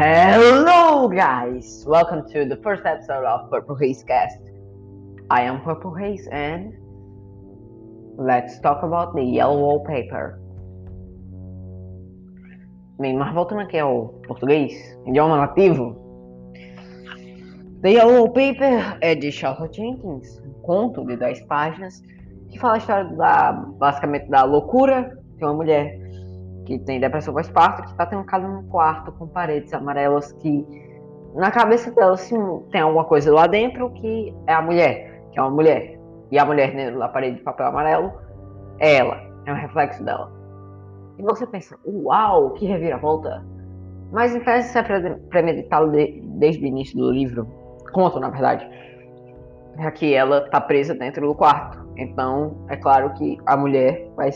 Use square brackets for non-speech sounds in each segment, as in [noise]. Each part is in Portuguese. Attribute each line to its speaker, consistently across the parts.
Speaker 1: Hello, guys! Welcome to the first episode of Purple Haze Cast. I am Purple Haze, and let's talk about the yellow wallpaper. Bem, mas voltando aqui ao português, idioma nativo. The Yellow Wallpaper é de Charlotte Jenkins, um conto de 10 páginas que fala a história da, basicamente da loucura de uma mulher que tem depressão pós-parto, que está trancada num quarto com paredes amarelas que na cabeça dela assim, tem alguma coisa lá dentro que é a mulher, que é uma mulher. E a mulher dentro da parede de papel amarelo é ela, é um reflexo dela. E você pensa, uau, que reviravolta! Mas em tese isso é premeditado de, desde o início do livro, conto na verdade, é que ela está presa dentro do quarto. Então, é claro que a mulher vai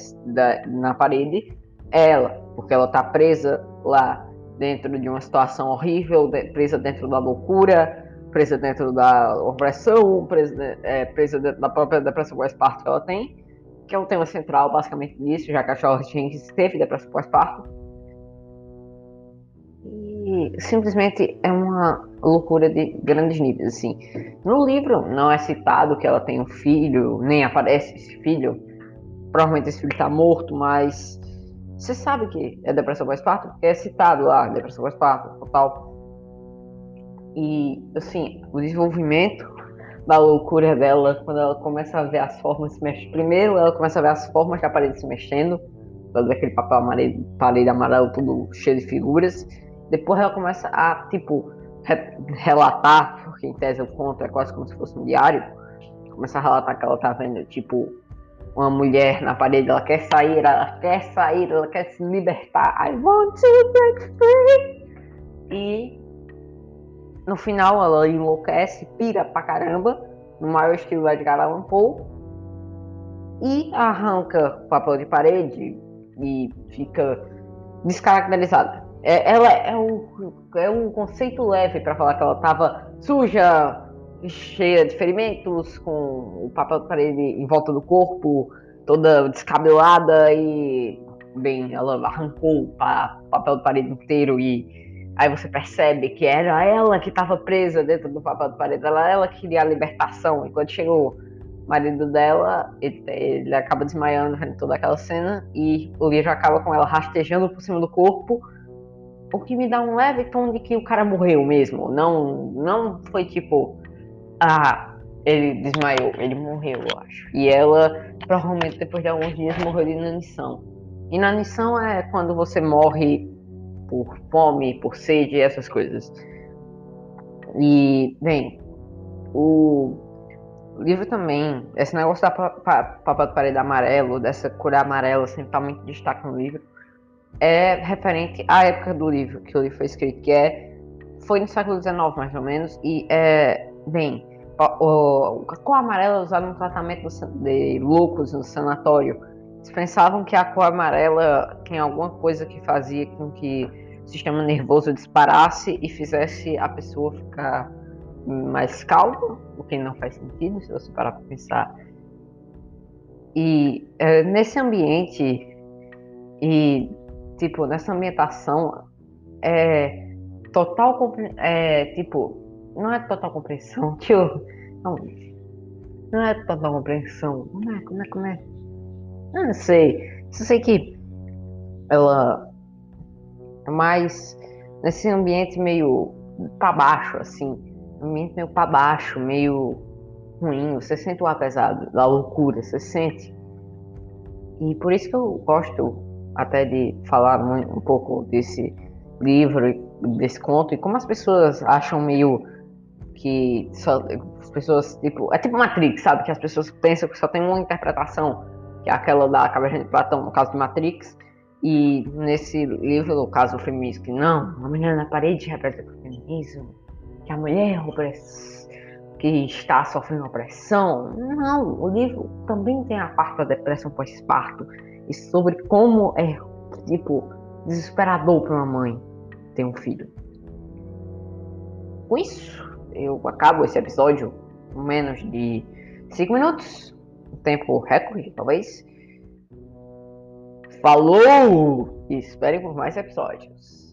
Speaker 1: na parede ela, porque ela está presa lá dentro de uma situação horrível, de, presa dentro da loucura, presa dentro da opressão, presa, é, presa dentro da própria depressão pós-parto que ela tem, que é o tema central basicamente disso, já que a Charlotte Jenkins teve depressão pós-parto. E simplesmente é uma loucura de grandes níveis, assim. No livro não é citado que ela tem um filho, nem aparece esse filho. Provavelmente esse filho está morto, mas você sabe que é depressão pós-parto? Porque é citado lá, depressão pós-parto, total. E, assim, o desenvolvimento da loucura dela, quando ela começa a ver as formas se mexendo. Primeiro, ela começa a ver as formas da parede se mexendo, todo aquele papel amarelo, parede amarelo, tudo cheio de figuras. Depois, ela começa a, tipo, re relatar, porque em tese eu conto, é quase como se fosse um diário. Começa a relatar que ela tá vendo, tipo, uma mulher na parede, ela quer sair, ela quer sair, ela quer se libertar. I want to break free. E no final ela enlouquece, pira pra caramba, no maior estilo Edgar Allan Poe, e arranca o papel de parede e fica descaracterizada. É, ela é um, é um conceito leve para falar que ela tava suja, cheia de ferimentos, com o papel de parede em volta do corpo, toda descabelada e bem, ela arrancou o papel de parede inteiro e aí você percebe que era ela que estava presa dentro do papel de parede, ela, ela queria a libertação. E quando chegou o marido dela, ele, ele acaba desmaiando vendo toda aquela cena e o livro acaba com ela rastejando por cima do corpo, o que me dá um leve tom de que o cara morreu mesmo. Não, não foi tipo ah, ele desmaiou, ele morreu, eu acho. E ela, provavelmente, depois de alguns dias, morreu de inanição. Inanição é quando você morre por fome, por sede, essas coisas. E, bem, o livro também, esse negócio da papel de parede amarelo, dessa cor amarela, sempre tá muito destaque no livro, é referente à época do livro, que o livro foi escrito, que é, foi no século XIX, mais ou menos, e é Bem, a cor amarela usada no tratamento de loucos no sanatório. Pensavam que a cor amarela tinha alguma coisa que fazia com que o sistema nervoso disparasse e fizesse a pessoa ficar mais calma, o que não faz sentido se você parar para pensar. E é, nesse ambiente e tipo nessa ambientação é total é tipo não é total compreensão, [laughs] tio. Não, não é total compreensão. Como é, como é, como é? Eu não sei. Só sei que ela é mais nesse ambiente meio para baixo, assim. Ambiente meio para baixo, meio ruim. Você sente o ar pesado da loucura, você sente. E por isso que eu gosto até de falar um pouco desse livro, desse conto, e como as pessoas acham meio que só, as pessoas, tipo, é tipo Matrix, sabe? Que as pessoas pensam que só tem uma interpretação, que é aquela da caverna de Platão, no caso de Matrix. E nesse livro, no caso do feminismo, que não, a menina na parede representa o feminismo, que a mulher é que está sofrendo opressão. Não, o livro também tem a parte da depressão pós-parto e sobre como é, tipo, desesperador para uma mãe ter um filho. Com isso, eu acabo esse episódio com menos de 5 minutos. Tempo recorde, talvez. Falou! E esperem por mais episódios.